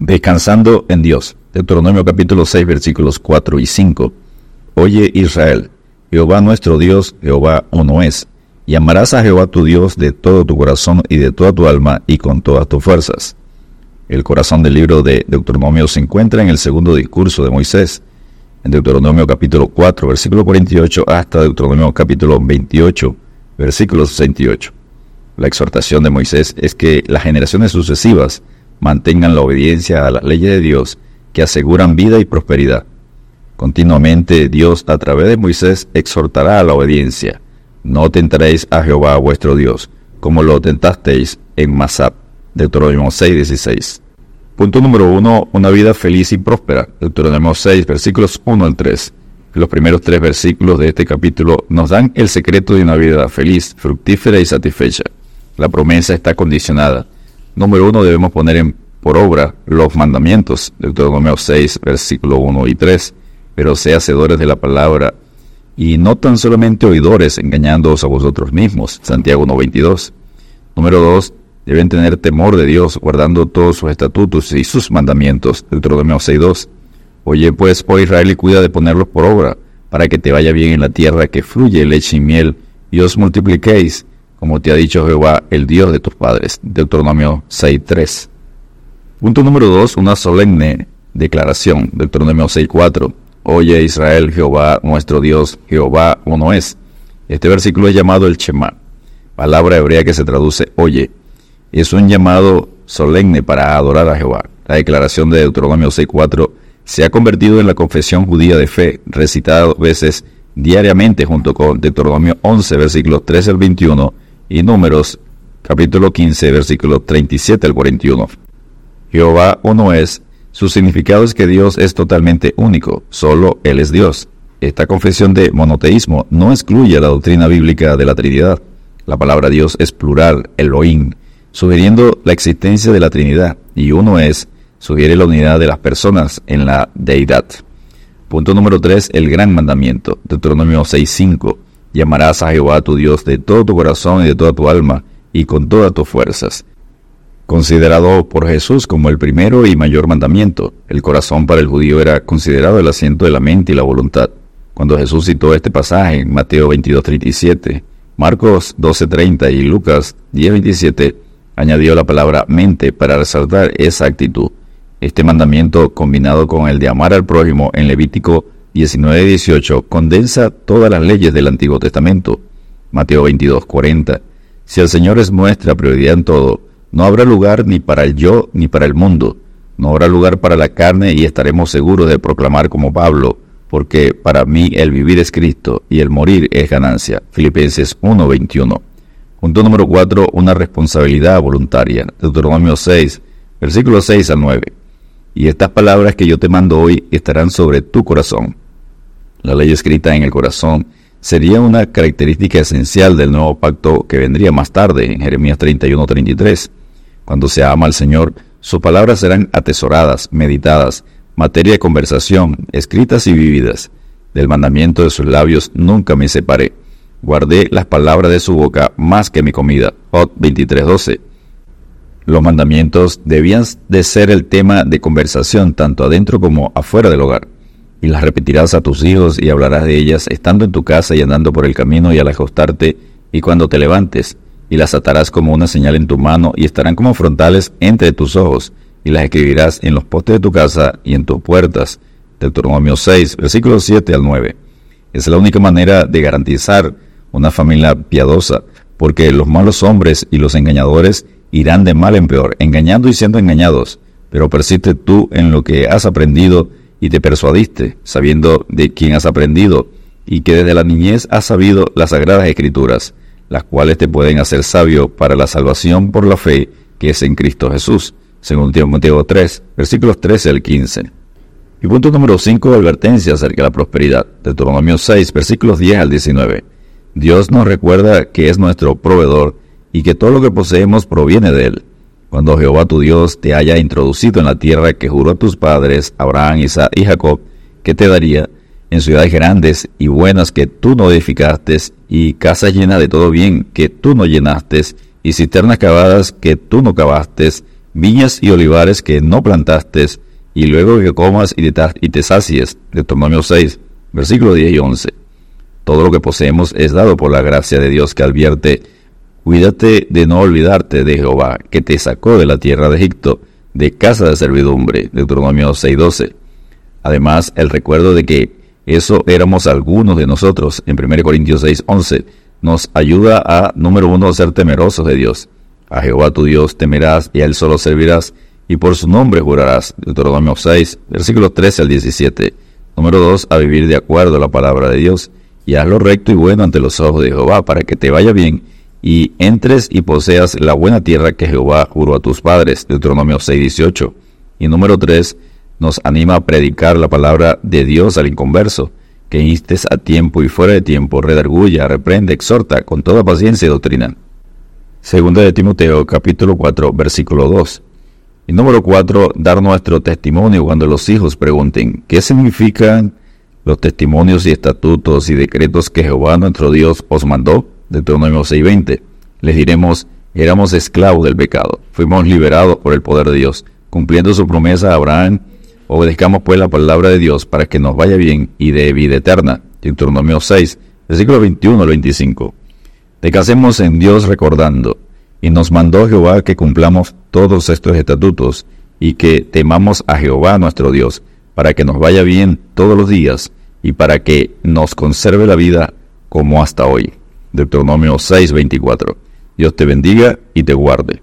Descansando en Dios. Deuteronomio capítulo 6 versículos 4 y 5. Oye Israel, Jehová nuestro Dios, Jehová uno es. Y amarás a Jehová tu Dios de todo tu corazón y de toda tu alma y con todas tus fuerzas. El corazón del libro de Deuteronomio se encuentra en el segundo discurso de Moisés, en Deuteronomio capítulo 4, versículo 48 hasta Deuteronomio capítulo 28, versículo 68. La exhortación de Moisés es que las generaciones sucesivas mantengan la obediencia a las leyes de Dios que aseguran vida y prosperidad. Continuamente Dios a través de Moisés exhortará a la obediencia. No tentaréis a Jehová vuestro Dios, como lo tentasteis en Masab. Deuteronomio 6:16. Punto número 1. Una vida feliz y próspera. Deuteronomio 6, versículos 1 al 3. Los primeros tres versículos de este capítulo nos dan el secreto de una vida feliz, fructífera y satisfecha. La promesa está condicionada Número uno, debemos poner en, por obra los mandamientos, Deuteronomio 6, versículo 1 y 3, pero sea hacedores de la palabra y no tan solamente oidores, engañándoos a vosotros mismos, Santiago 1.22. Número 2, deben tener temor de Dios, guardando todos sus estatutos y sus mandamientos, Deuteronomio 6.2. Oye pues, oh Israel, y cuida de ponerlos por obra, para que te vaya bien en la tierra que fluye leche y miel, y os multipliquéis, como te ha dicho Jehová, el Dios de tus padres. Deuteronomio 6.3. Punto número 2, una solemne declaración. Deuteronomio 6.4. Oye Israel, Jehová nuestro Dios, Jehová uno es. Este versículo es llamado el Shema, palabra hebrea que se traduce oye. Es un llamado solemne para adorar a Jehová. La declaración de Deuteronomio 6.4 se ha convertido en la confesión judía de fe, recitada dos veces diariamente junto con Deuteronomio 11, versículos 13 al 21 y Números capítulo 15, versículo 37 al 41. Jehová uno es, su significado es que Dios es totalmente único, solo Él es Dios. Esta confesión de monoteísmo no excluye la doctrina bíblica de la Trinidad. La palabra Dios es plural, Elohim, sugiriendo la existencia de la Trinidad, y uno es, sugiere la unidad de las personas en la deidad. Punto número 3, el gran mandamiento, Deuteronomio 6.5 Llamarás a Jehová tu Dios de todo tu corazón y de toda tu alma y con todas tus fuerzas. Considerado por Jesús como el primero y mayor mandamiento, el corazón para el judío era considerado el asiento de la mente y la voluntad. Cuando Jesús citó este pasaje en Mateo 22:37, Marcos 12:30 y Lucas 10:27, añadió la palabra mente para resaltar esa actitud. Este mandamiento, combinado con el de amar al prójimo en Levítico 19-18 condensa todas las leyes del Antiguo Testamento. Mateo 22-40. Si el Señor es nuestra prioridad en todo, no habrá lugar ni para el yo ni para el mundo. No habrá lugar para la carne y estaremos seguros de proclamar como Pablo, porque para mí el vivir es Cristo y el morir es ganancia. Filipenses 1:21. Punto número 4. Una responsabilidad voluntaria. Deuteronomio 6, versículos 6 al 9. Y estas palabras que yo te mando hoy estarán sobre tu corazón la ley escrita en el corazón, sería una característica esencial del nuevo pacto que vendría más tarde, en Jeremías 31-33. Cuando se ama al Señor, sus palabras serán atesoradas, meditadas, materia de conversación, escritas y vividas. Del mandamiento de sus labios nunca me separé. Guardé las palabras de su boca más que mi comida. Hot 23:12. Los mandamientos debían de ser el tema de conversación tanto adentro como afuera del hogar y las repetirás a tus hijos y hablarás de ellas estando en tu casa y andando por el camino y al acostarte y cuando te levantes, y las atarás como una señal en tu mano y estarán como frontales entre tus ojos, y las escribirás en los postes de tu casa y en tus puertas. Deuteronomio 6, versículos 7 al 9. Es la única manera de garantizar una familia piadosa, porque los malos hombres y los engañadores irán de mal en peor, engañando y siendo engañados. Pero persiste tú en lo que has aprendido y te persuadiste, sabiendo de quién has aprendido, y que desde la niñez has sabido las sagradas escrituras, las cuales te pueden hacer sabio para la salvación por la fe que es en Cristo Jesús, según Timoteo 3, versículos 13 al 15. Y punto número 5, advertencia acerca de la prosperidad, Deuteronomio 6, versículos 10 al 19. Dios nos recuerda que es nuestro proveedor y que todo lo que poseemos proviene de Él. Cuando Jehová tu Dios te haya introducido en la tierra que juró a tus padres, Abraham, Isaac y Jacob, que te daría, en ciudades grandes y buenas que tú no edificaste, y casas llenas de todo bien que tú no llenaste, y cisternas cavadas que tú no cavaste, viñas y olivares que no plantaste, y luego que comas y te, y te sacies. Deuteronomio 6, versículos 10 y 11. Todo lo que poseemos es dado por la gracia de Dios que advierte, cuídate de no olvidarte de Jehová, que te sacó de la tierra de Egipto, de casa de servidumbre. Deuteronomio 6:12. Además, el recuerdo de que eso éramos algunos de nosotros en 1 Corintios 6:11 nos ayuda a, número uno, a ser temerosos de Dios. A Jehová tu Dios temerás y a Él solo servirás, y por su nombre jurarás. Deuteronomio 6, versículos 13 al 17. Número 2, a vivir de acuerdo a la palabra de Dios, y haz lo recto y bueno ante los ojos de Jehová, para que te vaya bien, y entres y poseas la buena tierra que Jehová juró a tus padres. Deuteronomio 6, 18. Y número 3, nos anima a predicar la palabra de Dios al inconverso, que instes a tiempo y fuera de tiempo, redarguya, reprende, exhorta con toda paciencia y doctrina. Segunda de Timoteo capítulo 4 versículo 2. Y número 4, dar nuestro testimonio cuando los hijos pregunten, ¿qué significan los testimonios y estatutos y decretos que Jehová nuestro Dios os mandó? Deuteronomio 6:20. Les diremos, éramos esclavos del pecado, fuimos liberados por el poder de Dios, cumpliendo su promesa a Abraham, obedezcamos pues la palabra de Dios para que nos vaya bien y de vida eterna. Deuteronomio 6, versículo 21 al 25. Descansemos en Dios recordando, y nos mandó Jehová que cumplamos todos estos estatutos, y que temamos a Jehová nuestro Dios, para que nos vaya bien todos los días, y para que nos conserve la vida como hasta hoy. Deuteronomio 6:24. Dios te bendiga y te guarde.